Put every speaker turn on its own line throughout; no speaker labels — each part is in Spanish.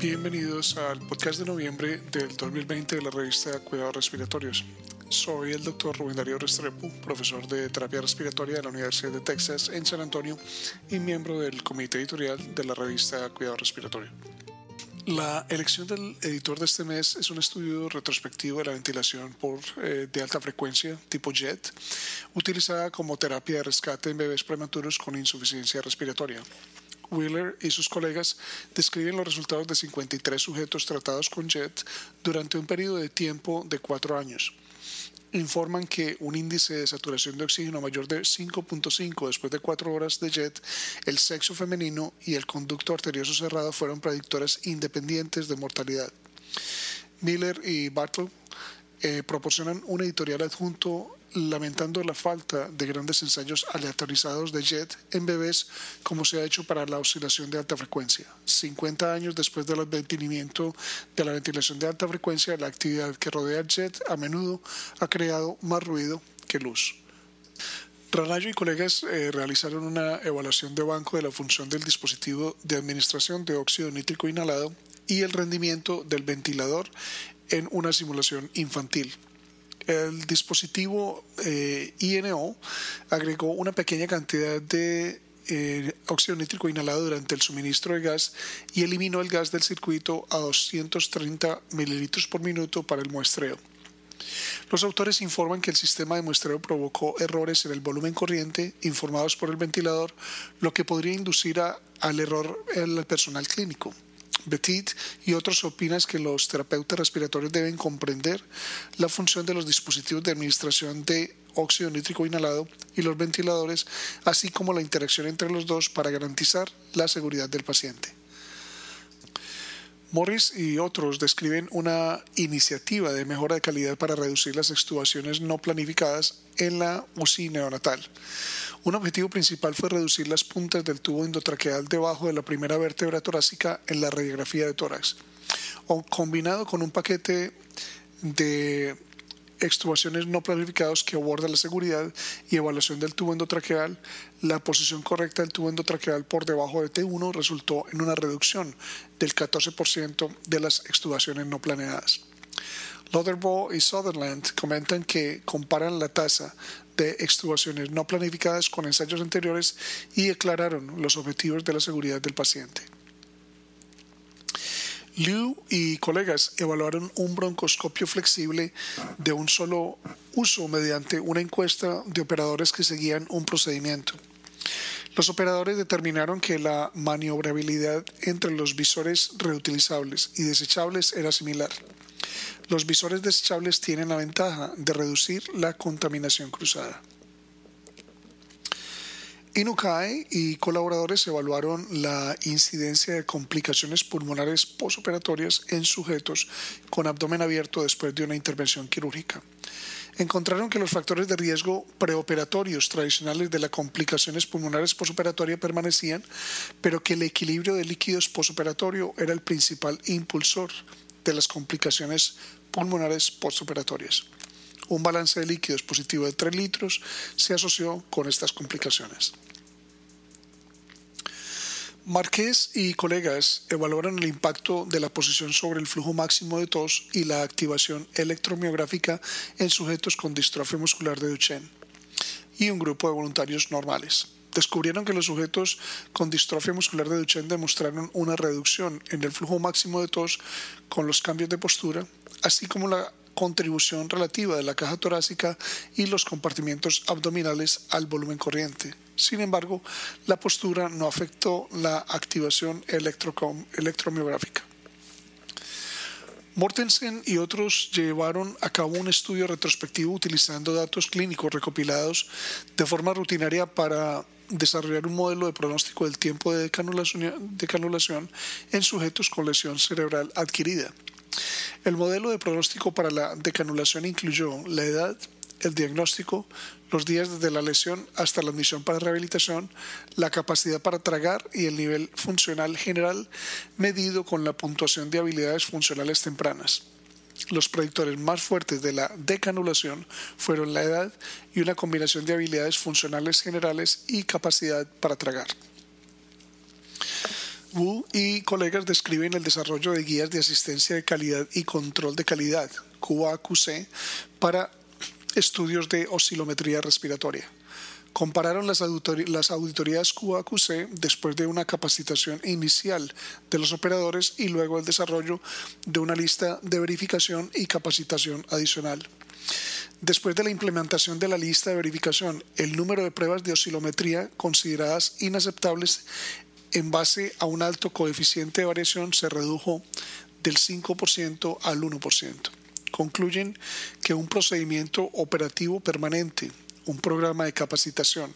Bienvenidos al podcast de noviembre del 2020 de la revista Cuidados Respiratorios. Soy el doctor Rubén Darío Restrepo, profesor de terapia respiratoria de la Universidad de Texas en San Antonio y miembro del comité editorial de la revista Cuidado Respiratorio. La elección del editor de este mes es un estudio retrospectivo de la ventilación por, eh, de alta frecuencia tipo JET, utilizada como terapia de rescate en bebés prematuros con insuficiencia respiratoria. Wheeler y sus colegas describen los resultados de 53 sujetos tratados con JET durante un periodo de tiempo de cuatro años informan que un índice de saturación de oxígeno mayor de 5.5 después de 4 horas de jet, el sexo femenino y el conducto arterioso cerrado fueron predictores independientes de mortalidad. Miller y Bartle eh, proporcionan un editorial adjunto lamentando la falta de grandes ensayos aleatorizados de JET en bebés como se ha hecho para la oscilación de alta frecuencia. 50 años después del advenimiento de la ventilación de alta frecuencia, la actividad que rodea el JET a menudo ha creado más ruido que luz. Ranayo y colegas eh, realizaron una evaluación de banco de la función del dispositivo de administración de óxido nítrico inhalado y el rendimiento del ventilador en una simulación infantil el dispositivo eh, INO agregó una pequeña cantidad de eh, óxido nítrico inhalado durante el suministro de gas y eliminó el gas del circuito a 230 mililitros por minuto para el muestreo. Los autores informan que el sistema de muestreo provocó errores en el volumen corriente informados por el ventilador, lo que podría inducir al error al personal clínico. Petit y otros opinan que los terapeutas respiratorios deben comprender la función de los dispositivos de administración de óxido nítrico inhalado y los ventiladores, así como la interacción entre los dos para garantizar la seguridad del paciente. Morris y otros describen una iniciativa de mejora de calidad para reducir las extubaciones no planificadas en la UCI neonatal. Un objetivo principal fue reducir las puntas del tubo endotraqueal debajo de la primera vértebra torácica en la radiografía de tórax. O combinado con un paquete de extubaciones no planificados que aborda la seguridad y evaluación del tubo endotraqueal, la posición correcta del tubo endotraqueal por debajo de T1 resultó en una reducción del 14% de las extubaciones no planeadas. Loderbo y Sutherland comentan que comparan la tasa de extubaciones no planificadas con ensayos anteriores y declararon los objetivos de la seguridad del paciente. Liu y colegas evaluaron un broncoscopio flexible de un solo uso mediante una encuesta de operadores que seguían un procedimiento. Los operadores determinaron que la maniobrabilidad entre los visores reutilizables y desechables era similar. Los visores desechables tienen la ventaja de reducir la contaminación cruzada. Inukai y colaboradores evaluaron la incidencia de complicaciones pulmonares posoperatorias en sujetos con abdomen abierto después de una intervención quirúrgica. Encontraron que los factores de riesgo preoperatorios tradicionales de las complicaciones pulmonares posoperatorias permanecían, pero que el equilibrio de líquidos posoperatorio era el principal impulsor de las complicaciones pulmonares postoperatorias. Un balance de líquidos positivo de 3 litros se asoció con estas complicaciones. Marqués y colegas evaluaron el impacto de la posición sobre el flujo máximo de tos y la activación electromiográfica en sujetos con distrofia muscular de Duchenne y un grupo de voluntarios normales descubrieron que los sujetos con distrofia muscular de Duchenne demostraron una reducción en el flujo máximo de tos con los cambios de postura, así como la contribución relativa de la caja torácica y los compartimientos abdominales al volumen corriente. Sin embargo, la postura no afectó la activación electromiográfica. Mortensen y otros llevaron a cabo un estudio retrospectivo utilizando datos clínicos recopilados de forma rutinaria para desarrollar un modelo de pronóstico del tiempo de decanulación, en sujetos con lesión cerebral adquirida. El modelo de pronóstico para la decanulación incluyó la edad, el diagnóstico, los días desde la lesión hasta la admisión para rehabilitación, la capacidad para tragar y el nivel funcional general medido con la puntuación de habilidades funcionales tempranas. Los predictores más fuertes de la decanulación fueron la edad y una combinación de habilidades funcionales generales y capacidad para tragar. Wu y colegas describen el desarrollo de guías de asistencia de calidad y control de calidad, QAQC, para estudios de oscilometría respiratoria. Compararon las, auditorías QAQC después de una capacitación inicial de los operadores y luego el desarrollo de una lista de verificación y capacitación adicional. Después de la implementación de la lista de verificación, el número de pruebas de oscilometría consideradas inaceptables en base a un alto coeficiente de variación se redujo del 5% al 1%. Concluyen que un procedimiento operativo permanente un programa de capacitación,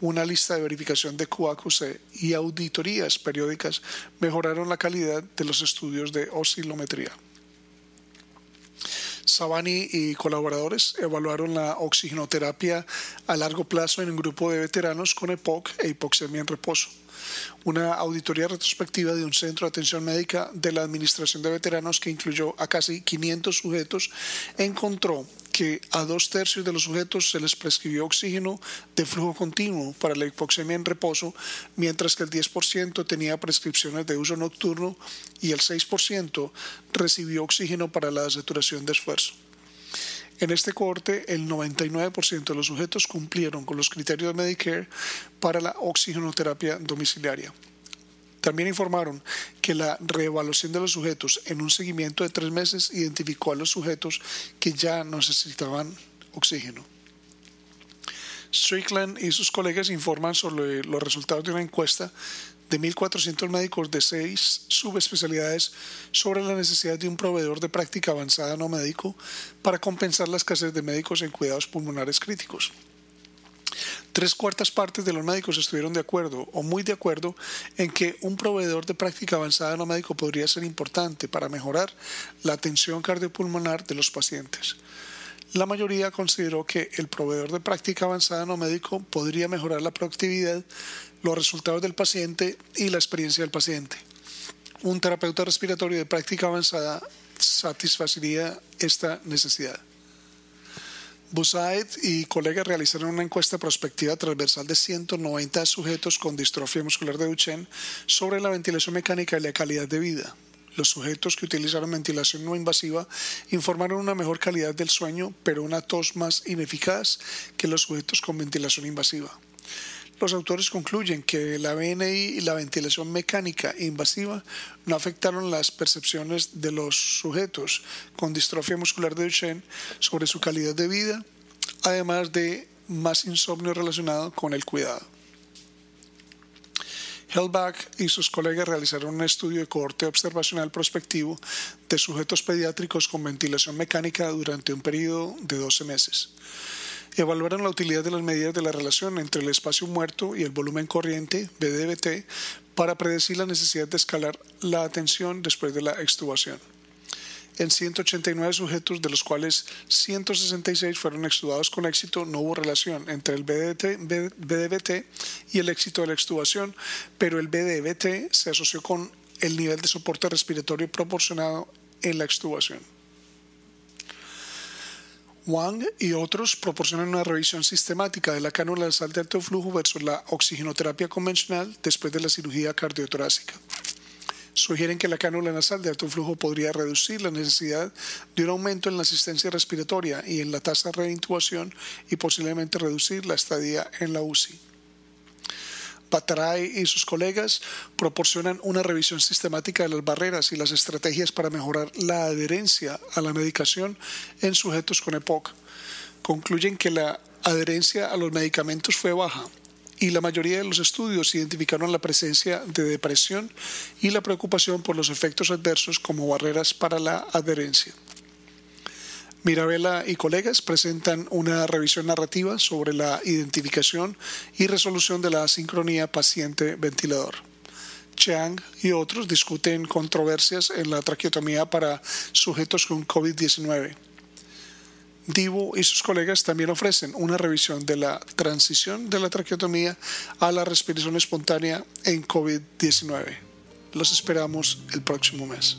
una lista de verificación de QAQC y auditorías periódicas mejoraron la calidad de los estudios de oscilometría. Sabani y colaboradores evaluaron la oxigenoterapia a largo plazo en un grupo de veteranos con EPOC e hipoxemia en reposo. Una auditoría retrospectiva de un centro de atención médica de la Administración de Veteranos que incluyó a casi 500 sujetos encontró que a dos tercios de los sujetos se les prescribió oxígeno de flujo continuo para la hipoxemia en reposo, mientras que el 10% tenía prescripciones de uso nocturno y el 6% recibió oxígeno para la saturación de esfuerzo. En este corte, el 99% de los sujetos cumplieron con los criterios de Medicare para la oxigenoterapia domiciliaria. También informaron que la reevaluación de los sujetos en un seguimiento de tres meses identificó a los sujetos que ya no necesitaban oxígeno. Strickland y sus colegas informan sobre los resultados de una encuesta de 1.400 médicos de seis subespecialidades sobre la necesidad de un proveedor de práctica avanzada no médico para compensar la escasez de médicos en cuidados pulmonares críticos. Tres cuartas partes de los médicos estuvieron de acuerdo o muy de acuerdo en que un proveedor de práctica avanzada no médico podría ser importante para mejorar la atención cardiopulmonar de los pacientes. La mayoría consideró que el proveedor de práctica avanzada no médico podría mejorar la productividad, los resultados del paciente y la experiencia del paciente. Un terapeuta respiratorio de práctica avanzada satisfacería esta necesidad. Busaid y colegas realizaron una encuesta prospectiva transversal de 190 sujetos con distrofia muscular de Duchenne sobre la ventilación mecánica y la calidad de vida. Los sujetos que utilizaron ventilación no invasiva informaron una mejor calidad del sueño, pero una tos más ineficaz que los sujetos con ventilación invasiva. Los autores concluyen que la BNI y la ventilación mecánica invasiva no afectaron las percepciones de los sujetos con distrofia muscular de Duchenne sobre su calidad de vida, además de más insomnio relacionado con el cuidado. Hellback y sus colegas realizaron un estudio de cohorte observacional prospectivo de sujetos pediátricos con ventilación mecánica durante un periodo de 12 meses evaluaron la utilidad de las medidas de la relación entre el espacio muerto y el volumen corriente, BDBT, para predecir la necesidad de escalar la atención después de la extubación. En 189 sujetos, de los cuales 166 fueron extubados con éxito, no hubo relación entre el BDBT y el éxito de la extubación, pero el BDBT se asoció con el nivel de soporte respiratorio proporcionado en la extubación. Wang y otros proporcionan una revisión sistemática de la cánula nasal de alto flujo versus la oxigenoterapia convencional después de la cirugía cardiotorácica. Sugieren que la cánula nasal de alto flujo podría reducir la necesidad de un aumento en la asistencia respiratoria y en la tasa de reintubación y posiblemente reducir la estadía en la UCI. Bataray y sus colegas proporcionan una revisión sistemática de las barreras y las estrategias para mejorar la adherencia a la medicación en sujetos con EPOC. Concluyen que la adherencia a los medicamentos fue baja y la mayoría de los estudios identificaron la presencia de depresión y la preocupación por los efectos adversos como barreras para la adherencia. Mirabella y colegas presentan una revisión narrativa sobre la identificación y resolución de la sincronía paciente-ventilador. Chang y otros discuten controversias en la traqueotomía para sujetos con COVID-19. Divo y sus colegas también ofrecen una revisión de la transición de la traqueotomía a la respiración espontánea en COVID-19. Los esperamos el próximo mes.